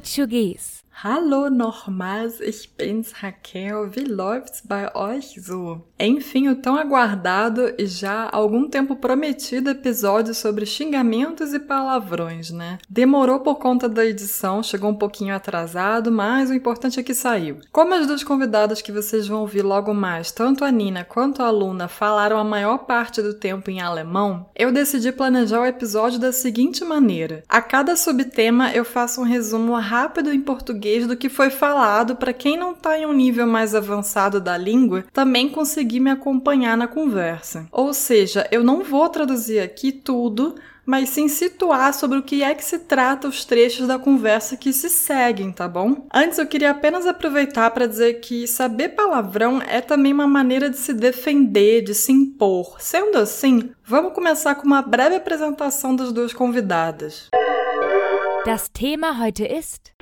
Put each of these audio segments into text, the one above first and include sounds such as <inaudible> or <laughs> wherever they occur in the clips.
português. Hallo nochmals, ich bin's Raquel. Wie läuft's bei euch so? Enfim, o tão aguardado e já há algum tempo prometido episódio sobre xingamentos e palavrões, né? Demorou por conta da edição, chegou um pouquinho atrasado, mas o importante é que saiu. Como as duas convidadas que vocês vão ouvir logo mais, tanto a Nina quanto a Luna, falaram a maior parte do tempo em alemão, eu decidi planejar o episódio da seguinte maneira: a cada subtema eu faço um resumo rápido em português português do que foi falado para quem não está em um nível mais avançado da língua também conseguir me acompanhar na conversa. Ou seja, eu não vou traduzir aqui tudo, mas sim situar sobre o que é que se trata os trechos da conversa que se seguem, tá bom? Antes eu queria apenas aproveitar para dizer que saber palavrão é também uma maneira de se defender, de se impor. Sendo assim, vamos começar com uma breve apresentação das duas convidadas. Das Thema heute ist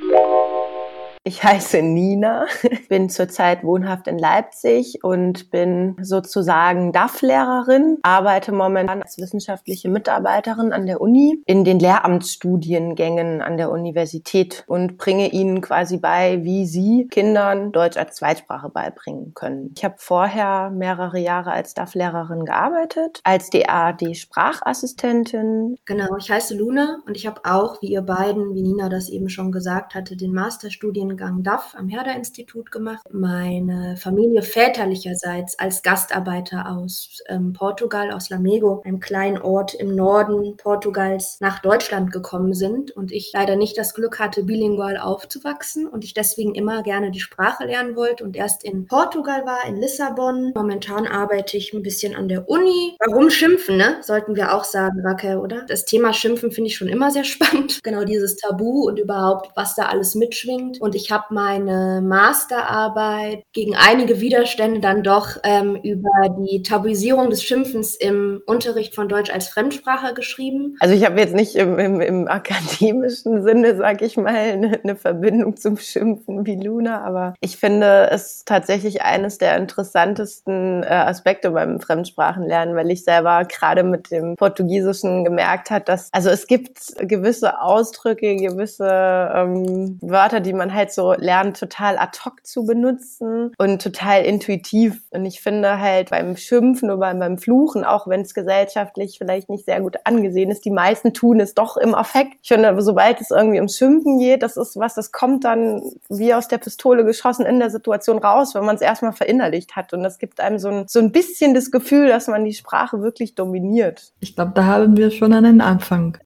Ich heiße Nina, <laughs> bin zurzeit wohnhaft in Leipzig und bin sozusagen DAF-Lehrerin, arbeite momentan als wissenschaftliche Mitarbeiterin an der Uni in den Lehramtsstudiengängen an der Universität und bringe ihnen quasi bei, wie sie Kindern Deutsch als Zweitsprache beibringen können. Ich habe vorher mehrere Jahre als DAF-Lehrerin gearbeitet, als DAD-Sprachassistentin. Genau, ich heiße Luna und ich habe auch, wie ihr beiden, wie Nina das eben schon gesagt hatte, den Masterstudiengang Studiengang DAF am Herder-Institut gemacht. Meine Familie väterlicherseits als Gastarbeiter aus ähm, Portugal, aus Lamego, einem kleinen Ort im Norden Portugals, nach Deutschland gekommen sind und ich leider nicht das Glück hatte, bilingual aufzuwachsen und ich deswegen immer gerne die Sprache lernen wollte und erst in Portugal war, in Lissabon. Momentan arbeite ich ein bisschen an der Uni. Warum schimpfen, ne? Sollten wir auch sagen, Raquel, oder? Das Thema Schimpfen finde ich schon immer sehr <laughs> spannend. Genau dieses Tabu und überhaupt, was da alles mitschwingt. Und ich ich habe meine Masterarbeit gegen einige Widerstände dann doch ähm, über die Tabuisierung des Schimpfens im Unterricht von Deutsch als Fremdsprache geschrieben. Also ich habe jetzt nicht im, im, im akademischen Sinne, sage ich mal, eine, eine Verbindung zum Schimpfen wie Luna, aber ich finde es tatsächlich eines der interessantesten äh, Aspekte beim Fremdsprachenlernen, weil ich selber gerade mit dem Portugiesischen gemerkt hat, dass also es gibt gewisse Ausdrücke, gewisse ähm, Wörter, die man halt so lernen, total ad hoc zu benutzen und total intuitiv. Und ich finde halt beim Schimpfen oder beim Fluchen, auch wenn es gesellschaftlich vielleicht nicht sehr gut angesehen ist, die meisten tun es doch im Affekt. Ich finde, sobald es irgendwie ums Schimpfen geht, das ist was, das kommt dann wie aus der Pistole geschossen in der Situation raus, wenn man es erstmal verinnerlicht hat. Und das gibt einem so ein, so ein bisschen das Gefühl, dass man die Sprache wirklich dominiert. Ich glaube, da haben wir schon einen Anfang.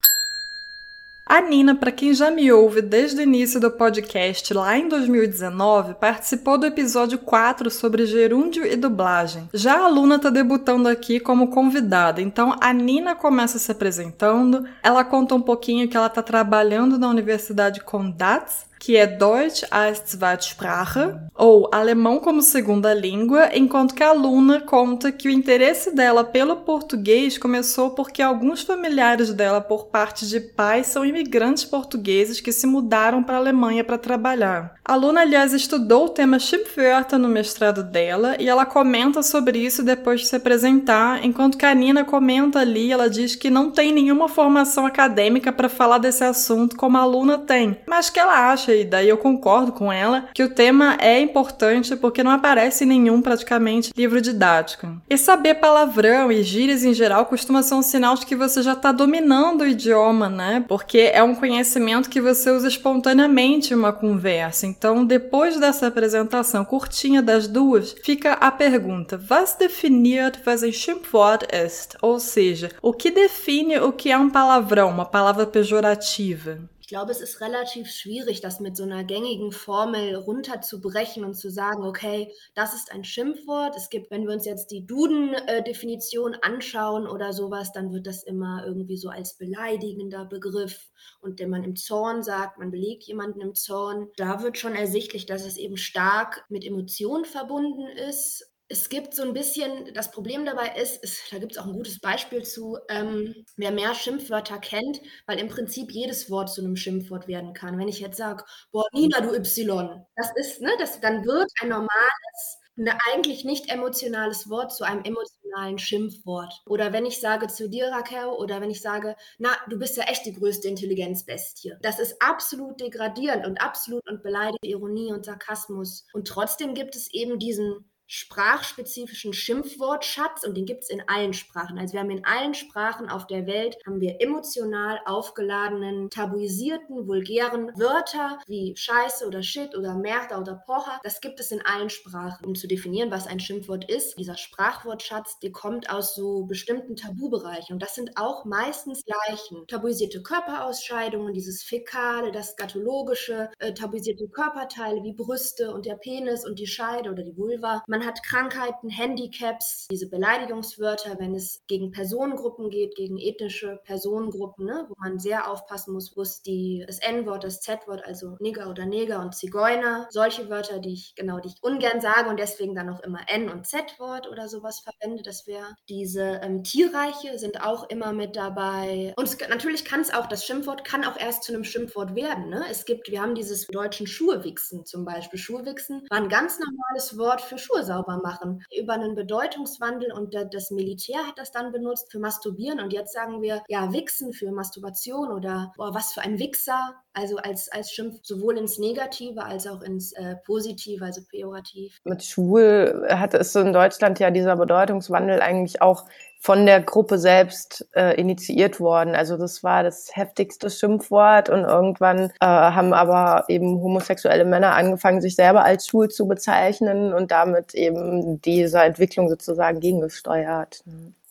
A Nina, para quem já me ouve desde o início do podcast lá em 2019, participou do episódio 4 sobre gerúndio e dublagem. Já a Luna está debutando aqui como convidada, então a Nina começa se apresentando, ela conta um pouquinho que ela está trabalhando na Universidade Condatz que é Deutsch als Zweitsprache, ou alemão como segunda língua, enquanto que a aluna conta que o interesse dela pelo português começou porque alguns familiares dela, por parte de pais, são imigrantes portugueses que se mudaram para a Alemanha para trabalhar. A aluna, aliás, estudou o tema Schimpfwörter no mestrado dela e ela comenta sobre isso depois de se apresentar, enquanto que a Nina comenta ali, ela diz que não tem nenhuma formação acadêmica para falar desse assunto como a aluna tem, mas que ela acha e daí eu concordo com ela, que o tema é importante porque não aparece em nenhum praticamente livro didático. E saber palavrão e gírias em geral costuma ser um sinal de que você já está dominando o idioma, né? Porque é um conhecimento que você usa espontaneamente em uma conversa. Então, depois dessa apresentação curtinha das duas, fica a pergunta: Was definiert was ein Schimpfwort ist? Ou seja, o que define o que é um palavrão, uma palavra pejorativa? Glaube, es ist relativ schwierig, das mit so einer gängigen Formel runterzubrechen und zu sagen, okay, das ist ein Schimpfwort. Es gibt, wenn wir uns jetzt die Duden-Definition anschauen oder sowas, dann wird das immer irgendwie so als beleidigender Begriff und den man im Zorn sagt, man belegt jemanden im Zorn. Da wird schon ersichtlich, dass es eben stark mit Emotionen verbunden ist es gibt so ein bisschen, das Problem dabei ist, ist da gibt es auch ein gutes Beispiel zu, ähm, wer mehr Schimpfwörter kennt, weil im Prinzip jedes Wort zu einem Schimpfwort werden kann. Wenn ich jetzt sage, boah, Nina, du Y, das ist, ne, das, dann wird ein normales, ein eigentlich nicht emotionales Wort zu einem emotionalen Schimpfwort. Oder wenn ich sage zu dir, Raquel, oder wenn ich sage, na, du bist ja echt die größte Intelligenzbestie. Das ist absolut degradierend und absolut und beleidigend Ironie und Sarkasmus. Und trotzdem gibt es eben diesen sprachspezifischen Schimpfwortschatz und den gibt es in allen Sprachen. Also wir haben in allen Sprachen auf der Welt haben wir emotional aufgeladenen, tabuisierten, vulgären Wörter wie Scheiße oder Shit oder Merda oder Pocha. Das gibt es in allen Sprachen. Um zu definieren, was ein Schimpfwort ist, dieser Sprachwortschatz, der kommt aus so bestimmten Tabubereichen und das sind auch meistens Leichen. Tabuisierte Körperausscheidungen, dieses Fäkale, das Skatologische, äh, tabuisierte Körperteile wie Brüste und der Penis und die Scheide oder die Vulva. Man hat Krankheiten, Handicaps, diese Beleidigungswörter, wenn es gegen Personengruppen geht, gegen ethnische Personengruppen, ne, wo man sehr aufpassen muss, wo es die, das N-Wort, das Z-Wort, also Nigger oder Neger und Zigeuner, solche Wörter, die ich genau, die ich ungern sage und deswegen dann auch immer N- und Z-Wort oder sowas verwende. Das wäre diese ähm, Tierreiche sind auch immer mit dabei. Und es, natürlich kann es auch, das Schimpfwort kann auch erst zu einem Schimpfwort werden. Ne? Es gibt, wir haben dieses deutschen Schuhewichsen zum Beispiel. Schuhewichsen war ein ganz normales Wort für Schuhe sauber machen. Über einen Bedeutungswandel und das Militär hat das dann benutzt für Masturbieren und jetzt sagen wir ja Wichsen für Masturbation oder boah, was für ein Wichser. Also als, als Schimpf sowohl ins Negative als auch ins äh, Positive, also pejorativ. Mit schwul hat es in Deutschland ja dieser Bedeutungswandel eigentlich auch von der Gruppe selbst äh, initiiert worden. Also das war das heftigste Schimpfwort und irgendwann äh, haben aber eben homosexuelle Männer angefangen, sich selber als schwul zu bezeichnen und damit eben dieser Entwicklung sozusagen gegengesteuert.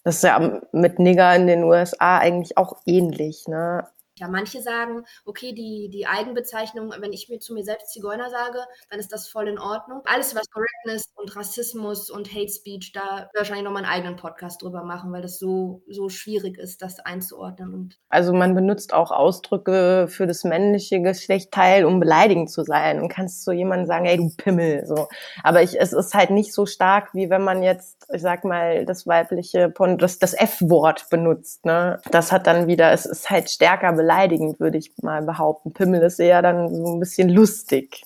Das ist ja mit Nigger in den USA eigentlich auch ähnlich. Ne? Ja, manche sagen, okay, die, die Eigenbezeichnung, wenn ich mir zu mir selbst Zigeuner sage, dann ist das voll in Ordnung. Alles, was Correctness und Rassismus und Hate Speech, da wahrscheinlich noch mal einen eigenen Podcast drüber machen, weil das so, so schwierig ist, das einzuordnen. Und also man benutzt auch Ausdrücke für das männliche Geschlechtteil, um beleidigend zu sein. Und kannst zu jemandem sagen, ey, du Pimmel, so. Aber ich, es ist halt nicht so stark, wie wenn man jetzt, ich sag mal, das weibliche, das, das F-Wort benutzt, ne. Das hat dann wieder, es ist halt stärker beleidigend beleidigend, würde ich mal behaupten. Pimmel ist eher dann so ein bisschen lustig.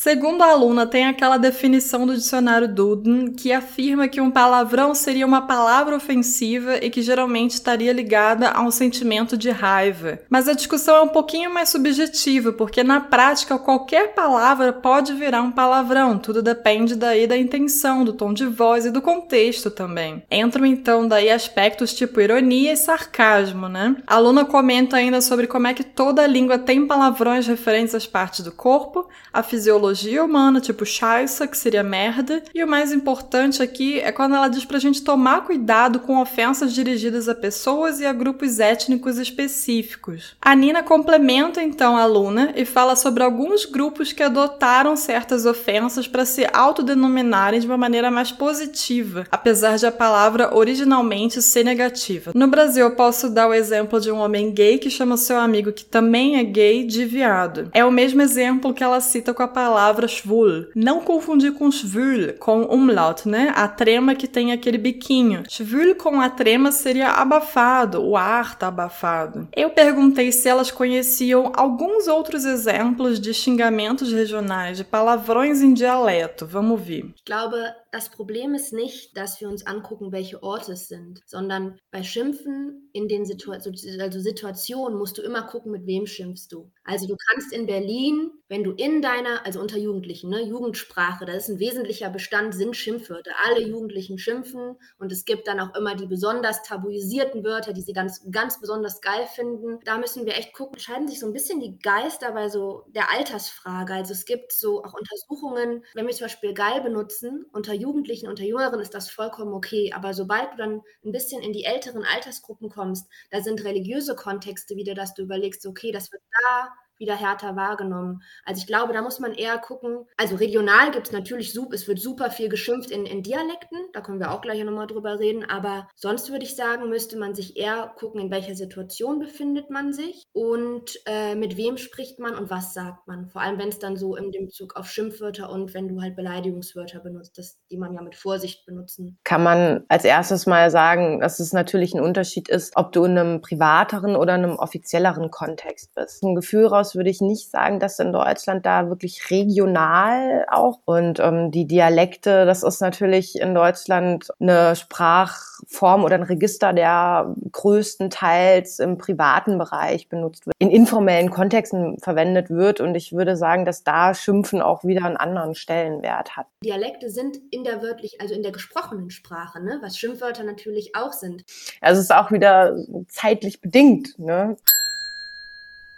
Segundo a aluna, tem aquela definição do dicionário Duden que afirma que um palavrão seria uma palavra ofensiva e que geralmente estaria ligada a um sentimento de raiva. Mas a discussão é um pouquinho mais subjetiva, porque na prática qualquer palavra pode virar um palavrão, tudo depende daí da intenção, do tom de voz e do contexto também. Entram então daí aspectos tipo ironia e sarcasmo, né? A aluna comenta ainda sobre como é que toda língua tem palavrões referentes às partes do corpo, a fisiologia biologia humana, tipo Scheiße, que seria merda. E o mais importante aqui é quando ela diz pra gente tomar cuidado com ofensas dirigidas a pessoas e a grupos étnicos específicos. A Nina complementa então a aluna e fala sobre alguns grupos que adotaram certas ofensas para se autodenominarem de uma maneira mais positiva, apesar de a palavra originalmente ser negativa. No Brasil, eu posso dar o exemplo de um homem gay que chama seu amigo que também é gay de viado. É o mesmo exemplo que ela cita com a palavra palavra schwul. Não confundir com schwul, com umlaut, né? A trema que tem aquele biquinho. Schwul com a trema seria abafado, o ar tá abafado. Eu perguntei se elas conheciam alguns outros exemplos de xingamentos regionais, de palavrões em dialeto. Vamos ver. Glaube, das Problem ist nicht, dass wir uns angucken, welche Orte es sind, sondern bei Schimpfen in den Situ also Situationen musst du immer gucken, mit wem schimpfst du. Also du kannst in Berlin, wenn du in deiner, also unter Jugendlichen, ne, Jugendsprache, da ist ein wesentlicher Bestand, sind Schimpfwörter. Alle Jugendlichen schimpfen und es gibt dann auch immer die besonders tabuisierten Wörter, die sie ganz, ganz besonders geil finden. Da müssen wir echt gucken, scheiden sich so ein bisschen die Geister bei so der Altersfrage. Also es gibt so auch Untersuchungen, wenn wir zum Beispiel geil benutzen, unter Jugendlichen, unter Jüngeren ist das vollkommen okay. Aber sobald du dann ein bisschen in die älteren Altersgruppen kommst, da sind religiöse Kontexte wieder, dass du überlegst, okay, das wird da wieder härter wahrgenommen. Also ich glaube, da muss man eher gucken. Also regional gibt es natürlich, es wird super viel geschimpft in, in Dialekten, da können wir auch gleich nochmal drüber reden, aber sonst würde ich sagen, müsste man sich eher gucken, in welcher Situation befindet man sich und äh, mit wem spricht man und was sagt man. Vor allem, wenn es dann so in dem Bezug auf Schimpfwörter und wenn du halt Beleidigungswörter benutzt, das, die man ja mit Vorsicht benutzen. Kann man als erstes mal sagen, dass es natürlich ein Unterschied ist, ob du in einem privateren oder einem offizielleren Kontext bist. Ein Gefühl raus aus würde ich nicht sagen, dass in Deutschland da wirklich regional auch und ähm, die Dialekte, das ist natürlich in Deutschland eine Sprachform oder ein Register, der größtenteils im privaten Bereich benutzt wird, in informellen Kontexten verwendet wird und ich würde sagen, dass da Schimpfen auch wieder einen anderen Stellenwert hat. Dialekte sind in der wörtlich, also in der gesprochenen Sprache, ne? was Schimpfwörter natürlich auch sind. Also es ist auch wieder zeitlich bedingt. Ne?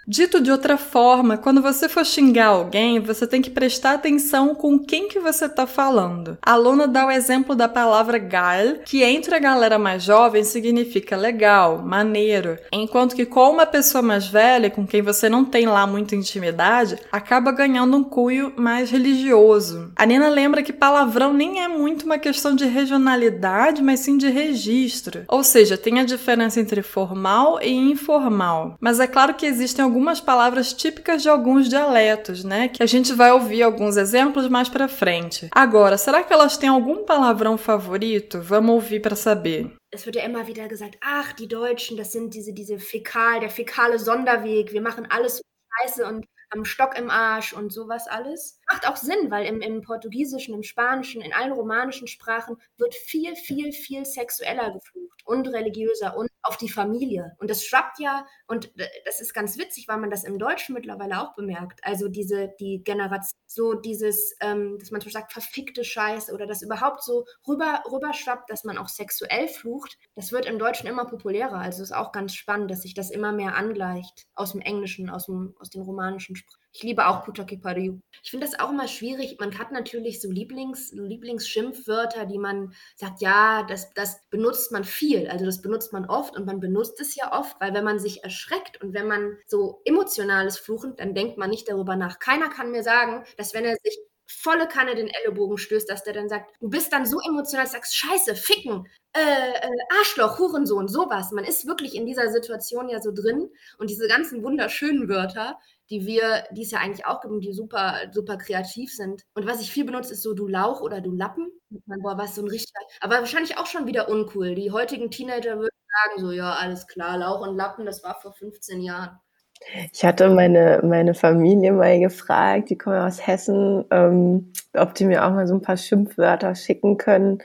Dito de outra forma, quando você for xingar alguém, você tem que prestar atenção com quem que você está falando. A Luna dá o exemplo da palavra geil, que entre a galera mais jovem significa legal, maneiro, enquanto que com uma pessoa mais velha, com quem você não tem lá muita intimidade, acaba ganhando um cunho mais religioso. A Nina lembra que palavrão nem é muito uma questão de regionalidade, mas sim de registro. Ou seja, tem a diferença entre formal e informal. Mas é claro que existem alguns algumas palavras típicas de alguns dialetos, né? Que a gente vai ouvir alguns exemplos mais para frente. Agora, será que elas têm algum palavrão favorito? Vamos ouvir para saber. es wird ja immer wieder gesagt, ach, die Deutschen, das sind diese, diese Fäkal, der fäkale Sonderweg, wir machen alles scheiße und am Stock im Arsch und sowas alles. Macht auch Sinn, weil im, im Portugiesischen, im Spanischen, in allen romanischen Sprachen wird viel, viel, viel sexueller geflucht und religiöser und auf die Familie. Und das schwappt ja, und das ist ganz witzig, weil man das im Deutschen mittlerweile auch bemerkt. Also diese, die Generation, so dieses, ähm, dass man so sagt, verfickte Scheiße oder das überhaupt so rüber, rüber schwappt, dass man auch sexuell flucht, das wird im Deutschen immer populärer. Also ist auch ganz spannend, dass sich das immer mehr angleicht aus dem Englischen, aus, dem, aus den romanischen Sprachen. Ich liebe auch Puta que pariu. Ich finde das auch immer schwierig. Man hat natürlich so Lieblings, Lieblingsschimpfwörter, die man sagt, ja, das, das benutzt man viel. Also das benutzt man oft und man benutzt es ja oft, weil wenn man sich erschreckt und wenn man so emotionales Fluchen, dann denkt man nicht darüber nach. Keiner kann mir sagen, dass wenn er sich volle Kanne den Ellenbogen stößt, dass der dann sagt, du bist dann so emotional, sagst, scheiße, ficken, äh, äh, Arschloch, Hurensohn, sowas. Man ist wirklich in dieser Situation ja so drin und diese ganzen wunderschönen Wörter, die wir, die es ja eigentlich auch gibt und die super, super kreativ sind. Und was ich viel benutze, ist so du Lauch oder du Lappen. Boah, was so ein richtiger, aber wahrscheinlich auch schon wieder uncool. Die heutigen Teenager würden sagen so, ja, alles klar, Lauch und Lappen, das war vor 15 Jahren. Ich hatte meine, meine Familie mal gefragt, die kommen aus Hessen, ähm, ob die mir auch mal so ein paar Schimpfwörter schicken können.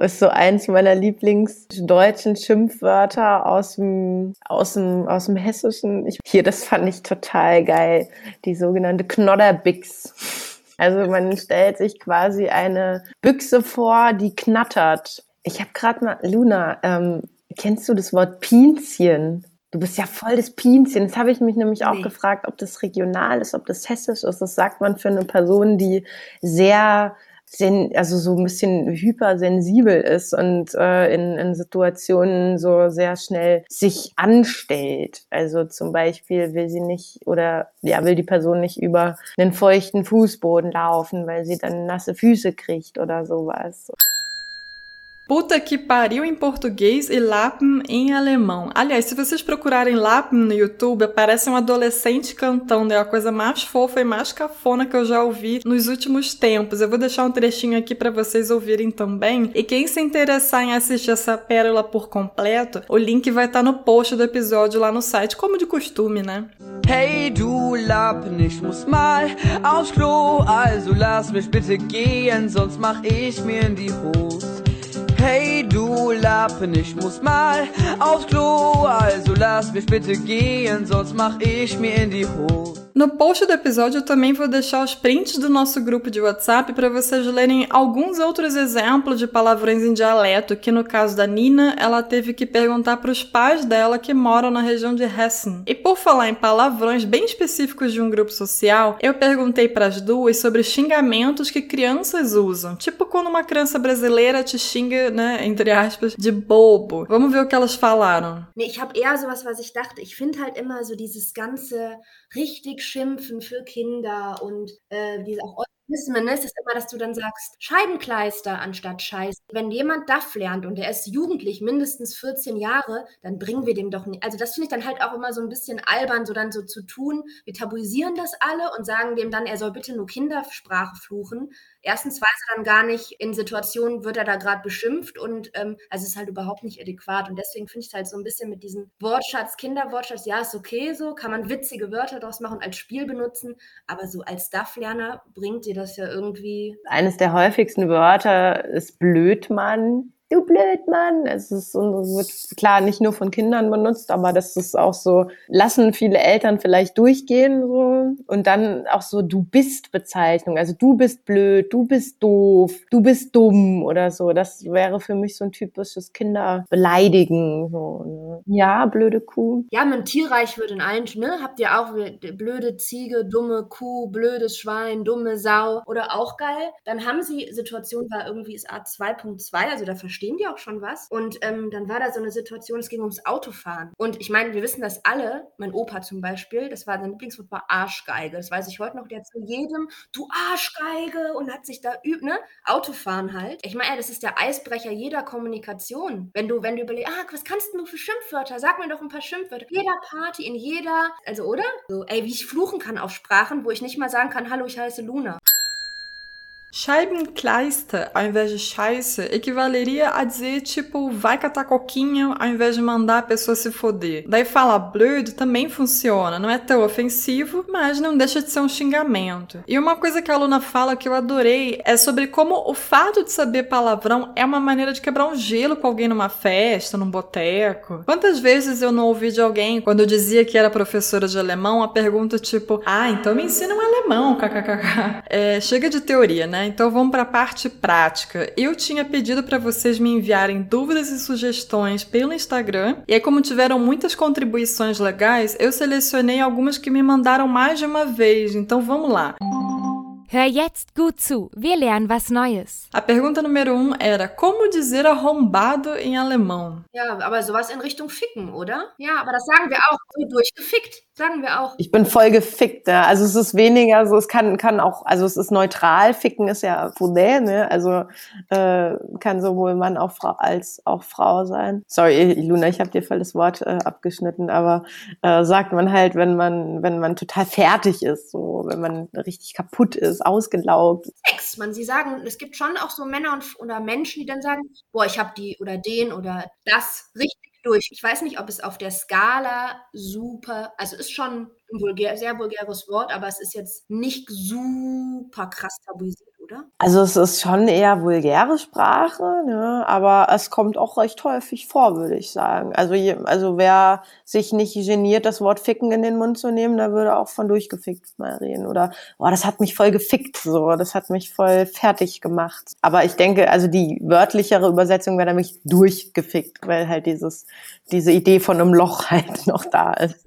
Ist so eins meiner Lieblingsdeutschen Schimpfwörter aus dem, aus dem, aus dem Hessischen. Ich, hier, das fand ich total geil. Die sogenannte Knodderbix. Also man stellt sich quasi eine Büchse vor, die knattert. Ich habe gerade mal, Luna, ähm, kennst du das Wort Pinzchen? Du bist ja voll das Pinchen. Jetzt habe ich mich nämlich auch nee. gefragt, ob das regional ist, ob das hessisch ist. Das sagt man für eine Person, die sehr, also so ein bisschen hypersensibel ist und äh, in, in Situationen so sehr schnell sich anstellt. Also zum Beispiel will sie nicht oder ja, will die Person nicht über einen feuchten Fußboden laufen, weil sie dann nasse Füße kriegt oder sowas. Puta que pariu em português e Lappen em alemão. Aliás, se vocês procurarem Lappen no YouTube, aparece um adolescente cantando. É a coisa mais fofa e mais cafona que eu já ouvi nos últimos tempos. Eu vou deixar um trechinho aqui para vocês ouvirem também. E quem se interessar em assistir essa pérola por completo, o link vai estar tá no post do episódio lá no site, como de costume, né? Hey du Lappen, ich muss mal aufs Klo, also lass mich bitte gehen, sonst mach ich mir in die Hose. Hey du Lappen, ich muss mal aufs Klo, also lass mich bitte gehen, sonst mach ich mir in die Hose. No post do episódio eu também vou deixar os prints do nosso grupo de WhatsApp para vocês lerem alguns outros exemplos de palavrões em dialeto, que no caso da Nina, ela teve que perguntar para os pais dela que moram na região de Hessen. E por falar em palavrões bem específicos de um grupo social, eu perguntei para as duas sobre xingamentos que crianças usam, tipo quando uma criança brasileira te xinga, né, entre aspas, de bobo. Vamos ver o que elas falaram. Nee, ich habe eher sowas, was ich dachte. Ich finde halt immer so dieses ganze richtig schimpfen für Kinder und äh, diese auch Euphemismen, ne? Es ist immer, dass du dann sagst, Scheibenkleister anstatt Scheiß. Wenn jemand DAF lernt und er ist jugendlich, mindestens 14 Jahre, dann bringen wir dem doch nicht. Also das finde ich dann halt auch immer so ein bisschen albern, so dann so zu tun. Wir tabuisieren das alle und sagen dem dann, er soll bitte nur Kindersprache fluchen. Erstens weiß er dann gar nicht, in Situationen wird er da gerade beschimpft und ähm, also es ist halt überhaupt nicht adäquat. Und deswegen finde ich es halt so ein bisschen mit diesem Wortschatz, Kinderwortschatz, ja, ist okay so, kann man witzige Wörter daraus machen, als Spiel benutzen, aber so als Duff-Lerner bringt dir das ja irgendwie. Eines der häufigsten Wörter ist Blödmann du Blödmann. Es ist wird klar nicht nur von Kindern benutzt, aber das ist auch so, lassen viele Eltern vielleicht durchgehen so und dann auch so du bist Bezeichnung. Also du bist blöd, du bist doof, du bist dumm oder so. Das wäre für mich so ein typisches Kinderbeleidigen. So, ne? Ja, blöde Kuh. Ja, man tierreich wird in allen, ne? Habt ihr auch blöde Ziege, dumme Kuh, blödes Schwein, dumme Sau oder auch geil. Dann haben sie Situationen, war irgendwie ist A 2.2, also da verstehen verstehen die auch schon was. Und ähm, dann war da so eine Situation, es ging ums Autofahren. Und ich meine, wir wissen das alle, mein Opa zum Beispiel, das war sein Lieblingswort war Arschgeige. Das weiß ich heute noch, der hat zu jedem, du Arschgeige und hat sich da übt, ne? Autofahren halt. Ich meine, das ist der Eisbrecher jeder Kommunikation. Wenn du, wenn du überlegst, ah, was kannst du für Schimpfwörter? Sag mir doch ein paar Schimpfwörter. Jeder Party, in jeder, also oder? So, ey, wie ich fluchen kann auf Sprachen, wo ich nicht mal sagen kann, hallo, ich heiße Luna. Scheibenkleister ao invés de Scheiße equivaleria a dizer tipo vai catar coquinha ao invés de mandar a pessoa se foder. Daí falar blöd também funciona, não é tão ofensivo, mas não deixa de ser um xingamento. E uma coisa que a aluna fala que eu adorei é sobre como o fato de saber palavrão é uma maneira de quebrar um gelo com alguém numa festa, num boteco. Quantas vezes eu não ouvi de alguém quando eu dizia que era professora de alemão a pergunta tipo: "Ah, então me ensina um alemão", kkkk. É, chega de teoria, né? Então vamos para a parte prática. Eu tinha pedido para vocês me enviarem dúvidas e sugestões pelo Instagram, e aí, como tiveram muitas contribuições legais, eu selecionei algumas que me mandaram mais de uma vez. Então vamos lá. Hör jetzt gut zu, wir lernen was Neues. A pergunta número um era: Como dizer arrombado em alemão? Ja, aber sowas in Richtung Ficken, oder? Ja, aber das sagen wir auch. So durchgefickt, sagen wir auch. Ich bin voll gefickt, ja. Also es ist weniger so, es kann, kann auch, also es ist neutral. Ficken ist ja Poulet, ne? Also äh, kann sowohl Mann auch Frau, als auch Frau sein. Sorry, Luna, ich habe dir voll das Wort äh, abgeschnitten, aber äh, sagt man halt, wenn man, wenn man total fertig ist, so, wenn man richtig kaputt ist ist ausgelaugt. Sex, man, sie sagen, es gibt schon auch so Männer und, oder Menschen, die dann sagen, boah, ich habe die oder den oder das richtig durch. Ich weiß nicht, ob es auf der Skala super, also ist schon ein vulgär, sehr vulgäres Wort, aber es ist jetzt nicht super krass tabuisiert oder? Also es ist schon eher vulgäre Sprache, ne? aber es kommt auch recht häufig vor, würde ich sagen. Also, je, also wer sich nicht geniert, das Wort ficken in den Mund zu nehmen, der würde auch von durchgefickt mal reden. Oder, oh, das hat mich voll gefickt, so, das hat mich voll fertig gemacht. Aber ich denke, also die wörtlichere Übersetzung wäre nämlich durchgefickt, weil halt dieses, diese Idee von einem Loch <laughs> halt noch da ist.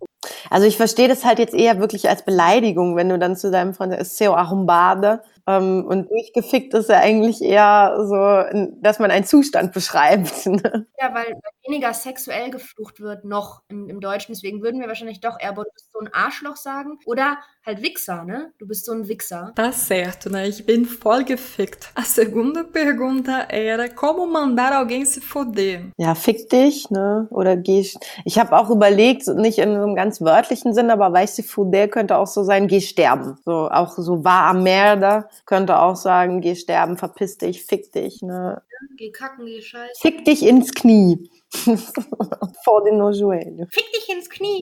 Also ich verstehe das halt jetzt eher wirklich als Beleidigung, wenn du dann zu deinem Freund sagst, seu arrombado, ähm, und durchgefickt ist ja eigentlich eher so, dass man einen Zustand beschreibt. <laughs> Ne? Ja, weil weniger sexuell geflucht wird noch im, im, Deutschen. Deswegen würden wir wahrscheinlich doch eher, du bist so ein Arschloch sagen. Oder halt Wichser, ne? Du bist so ein Wichser. Tá certo, né? Ich bin voll gefickt. A segunda pergunta era, como mandar alguém se foder? Ja, fick dich, ne? Oder geh... Ich habe auch überlegt, nicht in einem ganz wörtlichen Sinn, aber weißt du, foder könnte auch so sein, geh sterben. So, auch so war am Merda könnte auch sagen, geh sterben, verpiss dich, fick dich. Ne? Geh kacken, geh scheiße. Fick dich ins Knie. <laughs> Vor den Joel. Fick dich ins Knie.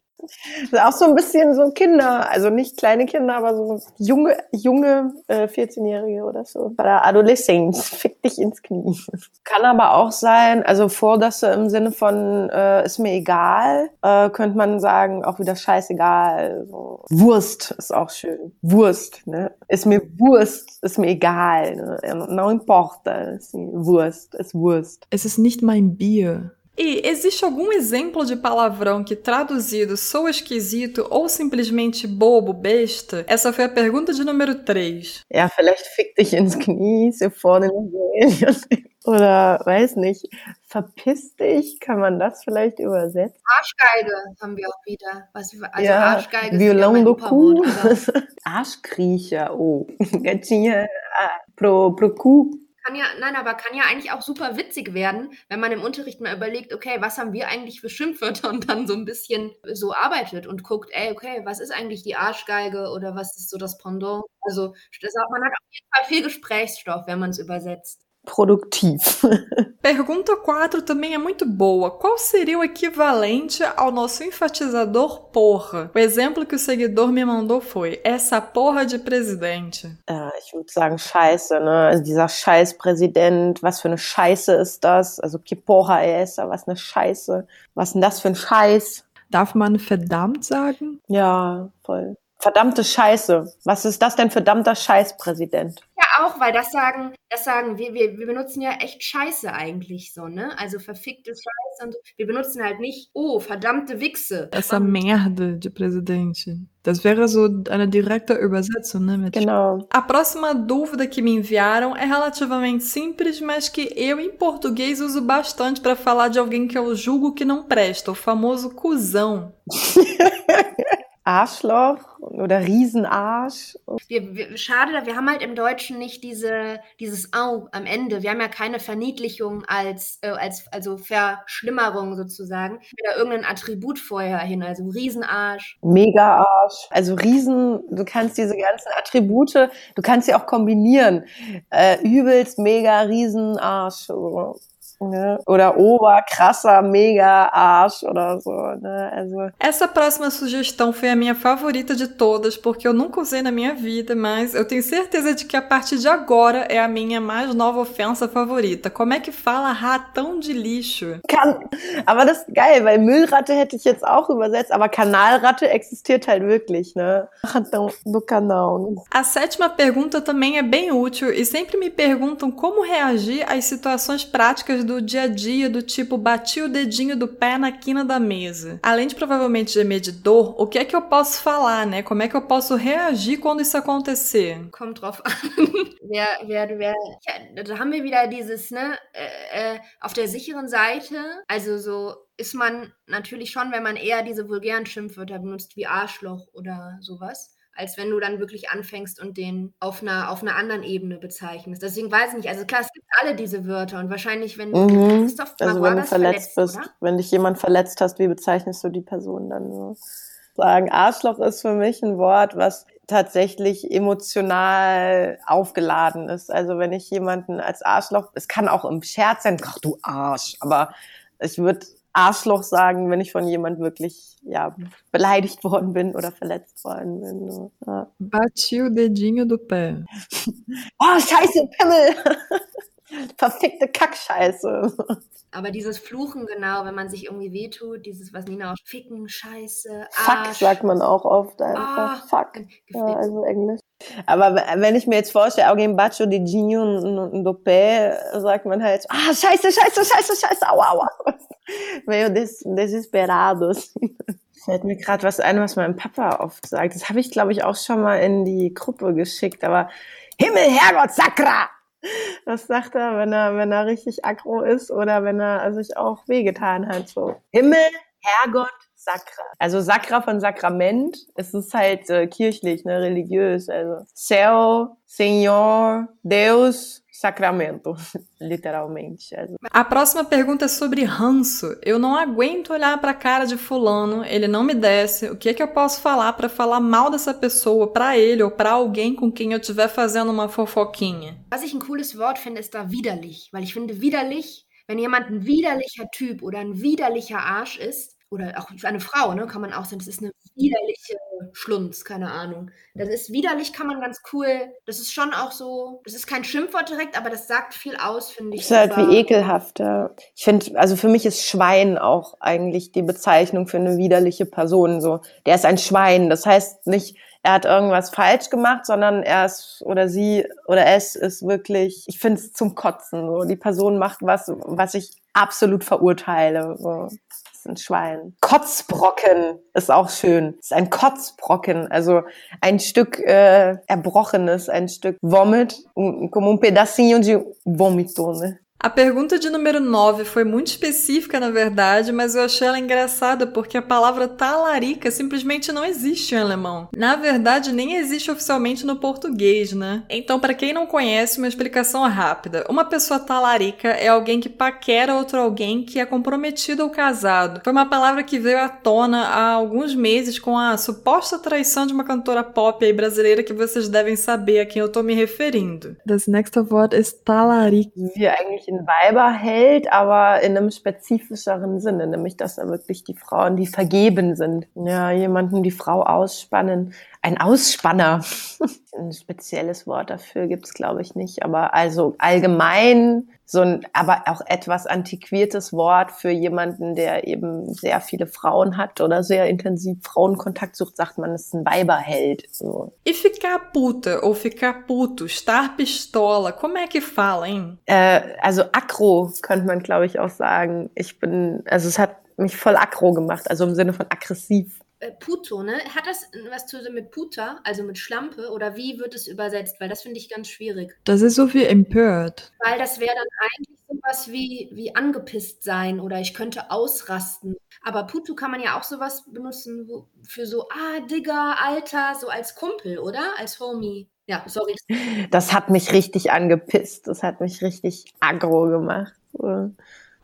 Auch so ein bisschen so Kinder, also nicht kleine Kinder, aber so junge, junge äh, 14-Jährige oder so. Oder Adoleszenz, <laughs> fick dich ins Knie. Kann aber auch sein, also vor, dass du im Sinne von äh, ist mir egal, äh, könnte man sagen, auch wieder scheißegal. So. Wurst ist auch schön. Wurst, ne? Ist mir Wurst, ist mir egal. Ne? Não importa. Assim, Wurst, ist Wurst. Es ist nicht mein Bier. E existe algum exemplo de palavrão que traduzido sou esquisito ou simplesmente bobo, besta? Essa foi a pergunta de número 3. Ja, vielleicht fick dich ins Knie, so vorne <laughs> Oder weiß nicht, verpiss dich, kann man das vielleicht übersetzen? Arschgeige haben wir auch wieder. Was, also ja, Arschgeige Violão do cu. Arschkriecher, oh. <laughs> Gatinha ah, pro, pro cu. Kann ja, nein, aber kann ja eigentlich auch super witzig werden, wenn man im Unterricht mal überlegt, okay, was haben wir eigentlich für Schimpfwörter <laughs> und dann so ein bisschen so arbeitet und guckt, ey, okay, was ist eigentlich die Arschgeige oder was ist so das Pendant? Also man hat auf jeden Fall viel Gesprächsstoff, wenn man es übersetzt. Produtiv. <laughs> Pergunta 4 também é muito boa. Qual seria o equivalente ao nosso enfatizador porra? O exemplo que o seguidor me mandou foi essa porra de presidente. Äh, ich würde sagen Scheiße, ne? Dieser Scheißpräsident, was für eine Scheiße ist das? Also que porra é essa? Was eine Scheiße? Was denn das für ein Scheiß? Darf man verdammt sagen? Ja, voll. Verdammte Scheiße. Was ist das denn verdammter Scheißpräsident? Ja, auch, weil das sagen, das sagen wir, wir, wir benutzen ja echt Scheiße eigentlich so, ne? Also verfickte Scheiße und. Wir benutzen halt nicht, oh, verdammte Wichse. Essa merda de presidente. Das wäre so eine direkte Übersetzung, né? Mit Genau. A próxima dúvida que me enviaram é relativamente simples, mas que eu, em português, uso bastante para falar de alguém que eu julgo que não presta, o famoso cuzão. <laughs> Arschloch oder Riesenarsch. Wir, wir, schade, wir haben halt im Deutschen nicht diese, dieses Au am Ende. Wir haben ja keine Verniedlichung als, äh, als also Verschlimmerung sozusagen. Oder irgendein Attribut vorher hin, also Riesenarsch. Mega-Arsch. Also Riesen, du kannst diese ganzen Attribute, du kannst sie auch kombinieren. Äh, übelst, mega, Riesenarsch. Oder, ne? oder oberkrasser, mega Arsch oder so. Ne? Also Essa próxima sugestão foi a minha favorita de todas, porque eu nunca usei na minha vida, mas eu tenho certeza de que a partir de agora é a minha mais nova ofensa favorita. Como é que fala ratão de lixo? kann, aber das ist geil, weil Müllratte hätte ich jetzt auch übersetzt, aber Kanalratte existiert halt wirklich, ne? Ratão do canal. A sétima pergunta também é bem útil e sempre me perguntam como reagir às situações práticas do dia a dia, do tipo bati o dedinho do pé na quina da mesa. Além de provavelmente gemer de dor, o que é que eu posso falar, né? Como é que eu posso reagir quando isso acontecer? Kommt drauf an. <laughs> wer, wer, wer, ja, da haben wir wieder dieses, ne, äh, äh, auf der sicheren Seite, also so ist man natürlich schon, wenn man eher diese vulgären Schimpfwörter benutzt, wie Arschloch oder sowas, als wenn du dann wirklich anfängst und den auf einer, auf einer anderen Ebene bezeichnest. Deswegen weiß ich nicht, also klar, es gibt alle diese Wörter und wahrscheinlich, wenn Mhm. Christoph Also wenn du Maguadas verletzt bist, oder? wenn dich jemand verletzt hast, wie bezeichnest du die Person dann so? Sagen, Arschloch ist für mich ein Wort, was tatsächlich emotional aufgeladen ist. Also wenn ich jemanden als Arschloch, es kann auch im Scherz sein, ach du Arsch, aber ich würde Arschloch sagen, wenn ich von jemand wirklich ja beleidigt worden bin oder verletzt worden bin. Ja. Bati o dedinho do pé. <laughs> Oh, scheiße, Pimmel! <laughs> <laughs> Verfickte Kackscheiße. Aber dieses Fluchen, genau, wenn man sich irgendwie wehtut, dieses, was Nina auch ficken, Scheiße, Fuck Arsch. sagt man auch oft einfach. Ah, Fuck. Ja, also Englisch. Aber wenn ich mir jetzt vorstelle, alguém bate de Dinho no pé, sagt man halt, ah, scheiße, scheiße, scheiße, scheiße, aua, aua. Meio <laughs> des, desesperado. assim. <laughs> Fällt mir gerade was ein, was mein Papa oft sagt. Das habe ich, glaube ich, auch schon mal in die Gruppe geschickt. Aber Himmel, Herrgott, Sakra! Das sagt er, wenn er, wenn er richtig aggro ist oder wenn er sich auch wehgetan hat. So. Himmel, Herrgott, Sakra. Also Sakra von Sakrament, es ist halt äh, kirchlich, ne, religiös. Also Céu, Senhor, Deus, Sacramento. <laughs> Literalmente. Also, A próxima pergunta é sobre ranço. Eu não aguento olhar pra cara de fulano, ele não me desce. O que é que eu posso falar pra falar mal dessa pessoa pra ele ou pra alguém com quem eu estiver fazendo uma fofoquinha? Was ich ein cooles Wort finde, ist da widerlich. Weil ich finde, widerlich, wenn jemand ein widerlicher Typ oder ein widerlicher Arsch ist, oder auch eine Frau, ne, kann man auch sagen, das ist eine widerliche Schlunz, keine Ahnung. Das ist widerlich, kann man ganz cool, das ist schon auch so, das ist kein Schimpfwort direkt, aber das sagt viel aus, finde ich. ist halt wie ekelhaft. Ja. Ich finde, also für mich ist Schwein auch eigentlich die Bezeichnung für eine widerliche Person. So, der ist ein Schwein. Das heißt nicht, er hat irgendwas falsch gemacht, sondern er ist oder sie oder es ist wirklich, ich finde es zum Kotzen. So, die Person macht was, was ich absolut verurteile. So. Ein Schwein. Kotzbrocken ist auch schön. Ist ein Kotzbrocken, also ein Stück äh, Erbrochenes, ein Stück Vomit, como um pedacinho de vômito, ne? A pergunta de número 9 foi muito específica, na verdade, mas eu achei ela engraçada porque a palavra talarica simplesmente não existe em alemão. Na verdade, nem existe oficialmente no português, né? Então, para quem não conhece, uma explicação rápida. Uma pessoa talarica é alguém que paquera outro alguém que é comprometido ou casado. Foi uma palavra que veio à tona há alguns meses com a suposta traição de uma cantora pop aí brasileira que vocês devem saber a quem eu tô me referindo. Das nächste Wort ist talarik. Wie eigentlich in Weiberheld, aber in einem spezifischeren Sinne, nämlich dass da wirklich die Frauen, die vergeben sind. Ja, jemanden die Frau ausspannen. Ein Ausspanner. <laughs> ein spezielles Wort dafür gibt's glaube ich, nicht. Aber also allgemein so ein, aber auch etwas antiquiertes Wort für jemanden, der eben sehr viele Frauen hat oder sehr intensiv Frauenkontakt sucht, sagt man, ist ein Weiberheld. So. E ficar puta ou ficar puto, estar pistola, como é que fala, hein? Äh, also aggro könnte man, glaube ich, auch sagen. Ich bin, also es hat mich voll aggro gemacht, also im Sinne von aggressiv. Äh, Puto, ne? Hat das was zu tun mit Puta, also mit Schlampe, oder wie wird es übersetzt? Weil das finde ich ganz schwierig. Das ist so viel empört. Weil das wäre dann eigentlich sowas wie, wie angepisst sein oder ich könnte ausrasten. Aber Puto kann man ja auch sowas benutzen wo, für so, ah, Digger, Alter, so als Kumpel, oder? Als Homie. Ja, sorry. Das hat mich richtig angepisst. Das hat mich richtig aggro gemacht.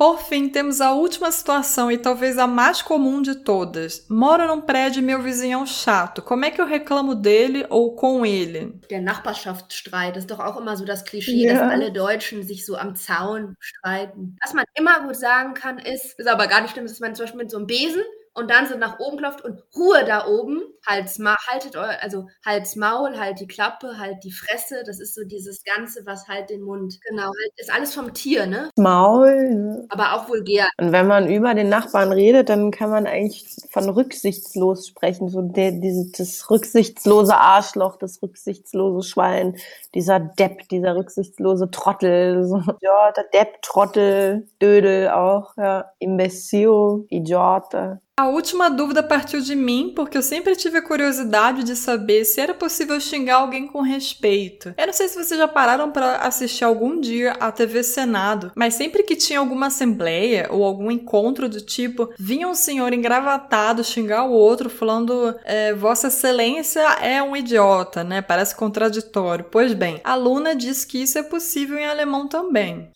Por fim, temos a última situação e talvez a mais comum de todas. Moro num prédio e meu vizinho é um chato. Como é que eu reclamo dele ou com ele? Der Nachbarschaftsstreit ist doch auch immer so das Klischee, ja. dass alle Deutschen sich so am Zaun streiten. Was man immer gut sagen kann, ist, ist aber gar nicht schlimm, dass man zum Beispiel mit so einem Besen und dann so nach oben klopft und Ruhe da oben, halt's ma haltet eu also halt's Maul, halt die Klappe, halt die Fresse, das ist so dieses Ganze, was halt den Mund genau, halt ist alles vom Tier, ne? Maul. Aber auch vulgär. Und wenn man über den Nachbarn redet, dann kann man eigentlich von rücksichtslos sprechen, so der, diese, das rücksichtslose Arschloch, das rücksichtslose Schwein, dieser Depp, dieser rücksichtslose Trottel, so. ja, der Depp, Trottel, Dödel auch, ja, Imbecil, Idiota. A última dúvida partiu de mim, porque eu sempre tive a curiosidade de saber se era possível xingar alguém com respeito. Eu não sei se vocês já pararam para assistir algum dia a TV Senado, mas sempre que tinha alguma assembleia ou algum encontro do tipo, vinha um senhor engravatado xingar o outro, falando: é, Vossa Excelência é um idiota, né? Parece contraditório. Pois bem, a Luna diz que isso é possível em alemão também.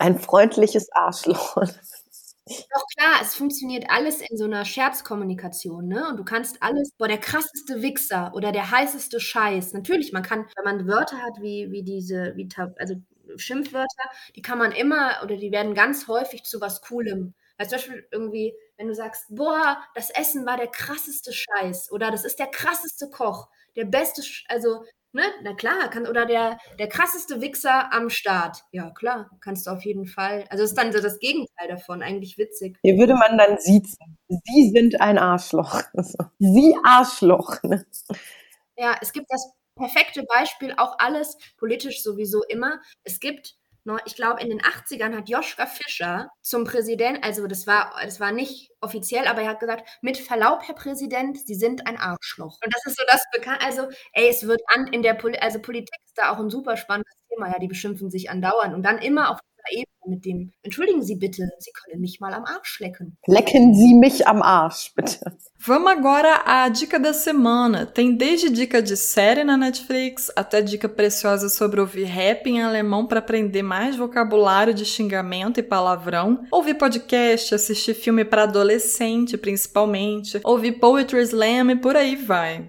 Ein freundliches Arschloch. Doch klar, es funktioniert alles in so einer Scherzkommunikation, ne? Und du kannst alles boah, der krasseste Wichser oder der heißeste Scheiß. Natürlich, man kann, wenn man Wörter hat wie wie diese wie also Schimpfwörter, die kann man immer oder die werden ganz häufig zu was Coolem. Weil zum Beispiel irgendwie, wenn du sagst: „Boah, das Essen war der krasseste Scheiß“ oder „Das ist der krasseste Koch, der beste Sch“ also Ne? Na klar, kann, oder der, der krasseste Wichser am Start. Ja, klar, kannst du auf jeden Fall. Also ist dann so das Gegenteil davon, eigentlich witzig. Hier würde man dann siezen. Sie sind ein Arschloch. <laughs> Sie Arschloch. Ne? Ja, es gibt das perfekte Beispiel, auch alles politisch sowieso immer. Es gibt ich glaube, in den 80ern hat Joschka Fischer zum Präsidenten, also das war, das war nicht offiziell, aber er hat gesagt, mit Verlaub, Herr Präsident, Sie sind ein Arschloch. Und das ist so das bekannt, also, ey, es wird an, in der Poli also Politik ist da auch ein super spannendes Thema, ja, die beschimpfen sich andauernd und dann immer auf Ebene mit dem, entschuldigen Sie bitte, Sie können mich mal am Arsch lecken. Lecken Sie mich am Arsch, bitte. Vamos agora à dica da semana. Tem desde dica de série na Netflix até dica preciosa sobre ouvir rap em alemão para aprender mais vocabulário de xingamento e palavrão, ouvir podcast, assistir filme para adolescente principalmente, ouvir poetry slam e por aí vai.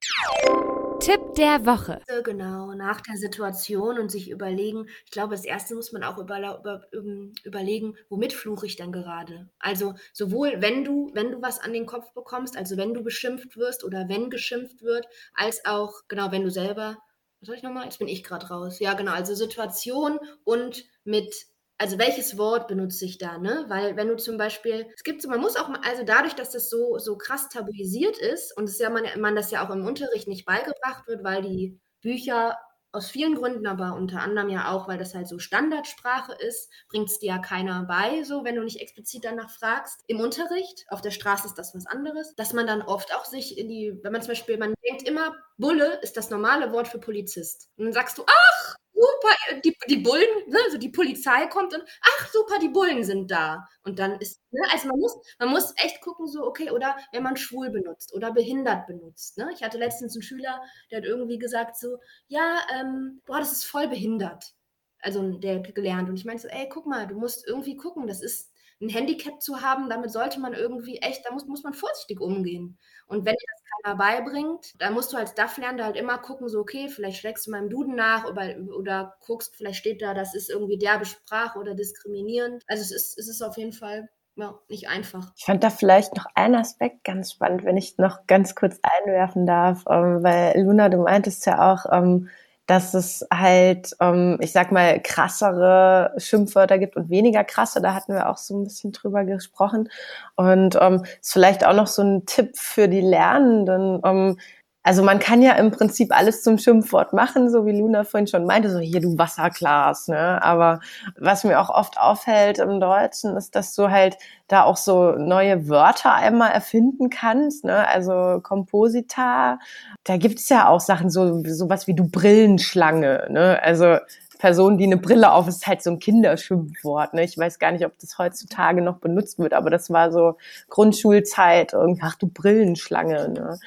Tipp der Woche. Genau, nach der Situation und sich überlegen, ich glaube, das erste muss man auch über, ähm, überlegen, womit fluche ich denn gerade? Also sowohl wenn du, wenn du was an den Kopf bekommst, also wenn du beschimpft wirst oder wenn geschimpft wird, als auch, genau, wenn du selber, was soll ich nochmal? Jetzt bin ich gerade raus. Ja, genau, also Situation und mit also welches Wort benutze ich da, ne? Weil wenn du zum Beispiel, es gibt so, man muss auch, also dadurch, dass das so, so krass tabuisiert ist und es ja man, man das ja auch im Unterricht nicht beigebracht wird, weil die Bücher aus vielen Gründen, aber unter anderem ja auch, weil das halt so Standardsprache ist, bringt es dir ja keiner bei, so wenn du nicht explizit danach fragst. Im Unterricht, auf der Straße ist das was anderes, dass man dann oft auch sich in die, wenn man zum Beispiel, man denkt immer, Bulle ist das normale Wort für Polizist. Und dann sagst du, ach, super, die, die Bullen, ne, also die Polizei kommt und ach super, die Bullen sind da. Und dann ist, ne, also man muss, man muss echt gucken, so, okay, oder wenn man schwul benutzt oder behindert benutzt. Ne? Ich hatte letztens einen Schüler, der hat irgendwie gesagt, so, ja, ähm, boah, das ist voll behindert. Also der gelernt. Und ich meinte so, ey, guck mal, du musst irgendwie gucken, das ist ein Handicap zu haben, damit sollte man irgendwie echt, da muss, muss man vorsichtig umgehen. Und wenn dir das keiner beibringt, dann musst du als DAF lernen, da halt immer gucken, so, okay, vielleicht schlägst du meinem Duden nach oder, oder guckst, vielleicht steht da, das ist irgendwie derbe Sprache oder diskriminierend. Also es ist, es ist auf jeden Fall ja, nicht einfach. Ich fand da vielleicht noch einen Aspekt ganz spannend, wenn ich noch ganz kurz einwerfen darf, ähm, weil Luna, du meintest ja auch, ähm, dass es halt, ähm, ich sag mal, krassere Schimpfwörter gibt und weniger krasse. Da hatten wir auch so ein bisschen drüber gesprochen. Und ähm, ist vielleicht auch noch so ein Tipp für die Lernenden. Ähm, also man kann ja im Prinzip alles zum Schimpfwort machen, so wie Luna vorhin schon meinte, so hier du Wasserglas, ne? Aber was mir auch oft auffällt im Deutschen, ist, dass du halt da auch so neue Wörter einmal erfinden kannst, ne? Also Komposita, da gibt's ja auch Sachen, so sowas wie du Brillenschlange, ne? Also Person, die eine Brille auf ist, halt so ein Kinderschimpfwort. Ne? Ich weiß gar nicht, ob das heutzutage noch benutzt wird, aber das war so Grundschulzeit. Irgendwie, ach du Brillenschlange. Ne?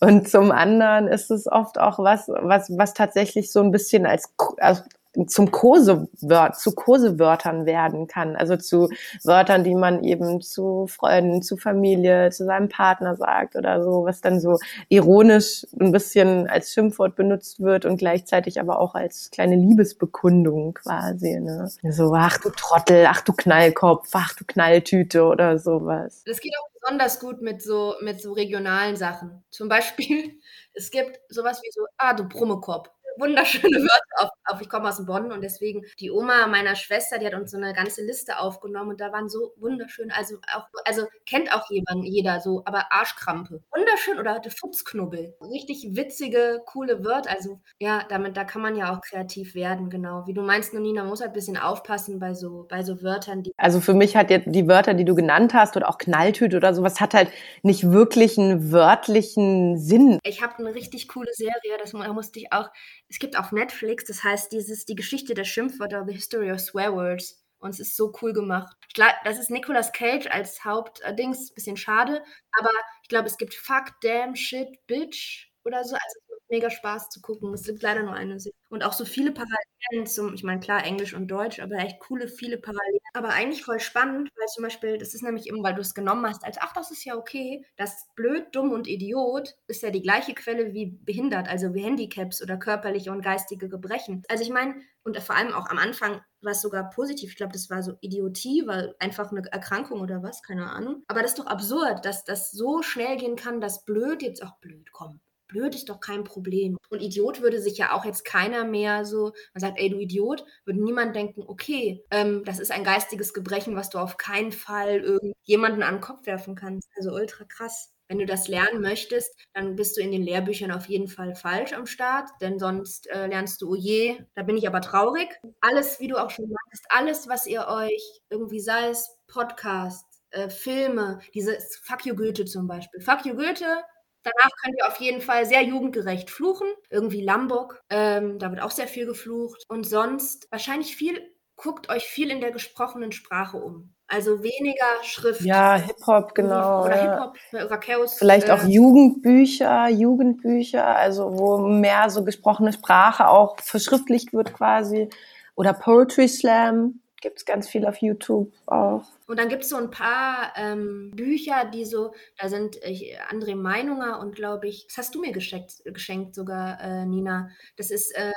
Und zum anderen ist es oft auch was, was, was tatsächlich so ein bisschen als, als zum Kosewört, zu Kosewörtern werden kann. Also zu Wörtern, die man eben zu Freunden, zu Familie, zu seinem Partner sagt oder so, was dann so ironisch ein bisschen als Schimpfwort benutzt wird und gleichzeitig aber auch als kleine Liebesbekundung quasi. Ne? So, ach du Trottel, ach du Knallkopf, ach du Knalltüte oder sowas. Das geht auch besonders gut mit so, mit so regionalen Sachen. Zum Beispiel, <laughs> es gibt sowas wie so, ah, du Brummekopf wunderschöne <laughs> Wörter auf, auf. Ich komme aus Bonn und deswegen die Oma meiner Schwester, die hat uns so eine ganze Liste aufgenommen und da waren so wunderschön, also auch, also kennt auch jemand, jeder so, aber Arschkrampe. Wunderschön oder hatte Futzknubbel. Richtig witzige, coole Wörter. Also ja, damit, da kann man ja auch kreativ werden, genau. Wie du meinst, Nonina, man muss halt ein bisschen aufpassen bei so, bei so Wörtern, die. Also für mich hat jetzt die Wörter, die du genannt hast, oder auch Knalltüte oder sowas, hat halt nicht wirklich einen wörtlichen Sinn. Ich habe eine richtig coole Serie, das da musste ich auch es gibt auf Netflix, das heißt dieses die Geschichte der Schimpfwörter, The History of Swear Words. Und es ist so cool gemacht. Ich glaub, das ist Nicolas Cage als Hauptdings, bisschen schade, aber ich glaube, es gibt Fuck, Damn, Shit, Bitch oder so. Also es macht mega Spaß zu gucken. Es gibt leider nur eine Serie. Und auch so viele Parallelen zum, ich meine, klar, Englisch und Deutsch, aber echt coole, viele Parallelen. Aber eigentlich voll spannend, weil zum Beispiel, das ist nämlich eben, weil du es genommen hast, als, ach, das ist ja okay. Das blöd, dumm und Idiot ist ja die gleiche Quelle wie behindert, also wie Handicaps oder körperliche und geistige Gebrechen. Also ich meine, und vor allem auch am Anfang war es sogar positiv. Ich glaube, das war so Idiotie, weil einfach eine Erkrankung oder was, keine Ahnung. Aber das ist doch absurd, dass das so schnell gehen kann, dass blöd jetzt auch blöd kommt blöd ist doch kein Problem. Und Idiot würde sich ja auch jetzt keiner mehr so, man sagt, ey, du Idiot, würde niemand denken, okay, ähm, das ist ein geistiges Gebrechen, was du auf keinen Fall irgendjemanden an den Kopf werfen kannst. Also ultra krass. Wenn du das lernen möchtest, dann bist du in den Lehrbüchern auf jeden Fall falsch am Start, denn sonst äh, lernst du, oh je, da bin ich aber traurig. Alles, wie du auch schon sagtest, alles, was ihr euch irgendwie, sei es Podcast, äh, Filme, dieses Fuck you Goethe zum Beispiel. Fuck you Goethe Danach könnt ihr auf jeden Fall sehr jugendgerecht fluchen. Irgendwie Lambok, ähm, da wird auch sehr viel geflucht. Und sonst wahrscheinlich viel, guckt euch viel in der gesprochenen Sprache um. Also weniger Schrift. Ja, Hip-Hop, genau. Oder ja. Hip-Hop, Rakeus. Vielleicht äh, auch Jugendbücher, Jugendbücher, also wo mehr so gesprochene Sprache auch verschriftlicht wird quasi. Oder Poetry Slam gibt es ganz viel auf YouTube auch. Und dann gibt es so ein paar ähm, Bücher, die so, da sind äh, André Meinunger und glaube ich, das hast du mir geschenkt, geschenkt sogar, äh, Nina. Das ist äh,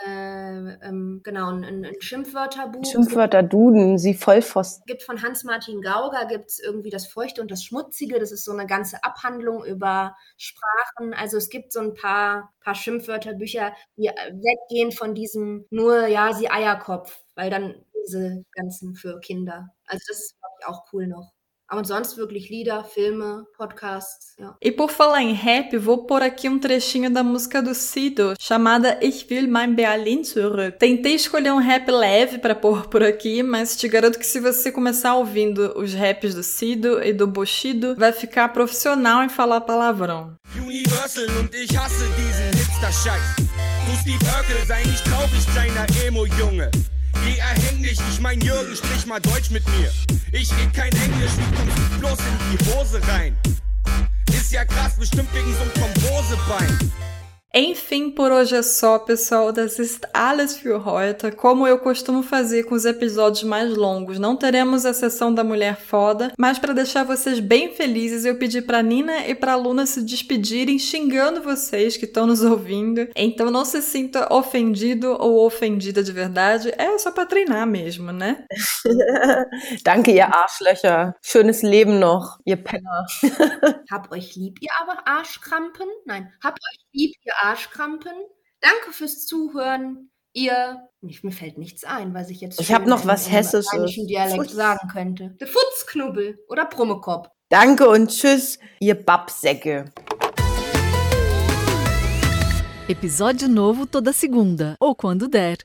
ähm, genau ein, ein Schimpfwörterbuch. Schimpfwörter Duden, sie Vollpfosten. Gibt von Hans-Martin Gauger gibt es irgendwie das Feuchte und das Schmutzige. Das ist so eine ganze Abhandlung über Sprachen. Also es gibt so ein paar, paar Schimpfwörterbücher, die äh, weggehen von diesem nur, ja, sie Eierkopf, weil dann diese ganzen für Kinder. Also das ist, ich, auch cool noch. Aber sonst wirklich Lieder, Filme, Podcasts, ja. E por falar em rap, vou pôr aqui um trechinho da música do Sido, chamada Ich will mein Berlin zurück. Tentei escolher um rap leve para pôr por aqui, mas te garanto que se você começar ouvindo os raps do Sido e do Bushido, vai ficar profissional em falar palavrão. Universal und ich hasse diesen Hipster-Scheiß. Du Steve Urkel, sei nicht traurig, kleiner Emo-Junge. Geh erhäng dich, ich mein Jürgen, sprich mal Deutsch mit mir. Ich red kein Englisch, wie kommst du bloß in die Hose rein? Ist ja krass, bestimmt wegen so einem Thrombosebein. Enfim, por hoje é só, pessoal. Das ist alles für heute. Como eu costumo fazer com os episódios mais longos, não teremos a sessão da mulher foda, mas para deixar vocês bem felizes, eu pedi para Nina e para Luna se despedirem xingando vocês que estão nos ouvindo. Então não se sinta ofendido ou ofendida de verdade. É só para treinar mesmo, né? <laughs> Danke, ihr Arschlöcher. Schönes Leben noch, ihr Penner. Hab euch lieb, ihr aber Arschkrampen? Nein, habt euch lieb, ihr Arschkrampen. Danke fürs Zuhören. Ihr, nicht, mir fällt nichts ein, was ich jetzt ich habe noch was Hessisches Dialekt Futz. sagen könnte. Der Futzknubbel oder Brummekopf. Danke und tschüss, ihr Babsäcke. Episódio novo toda segunda ou quando der.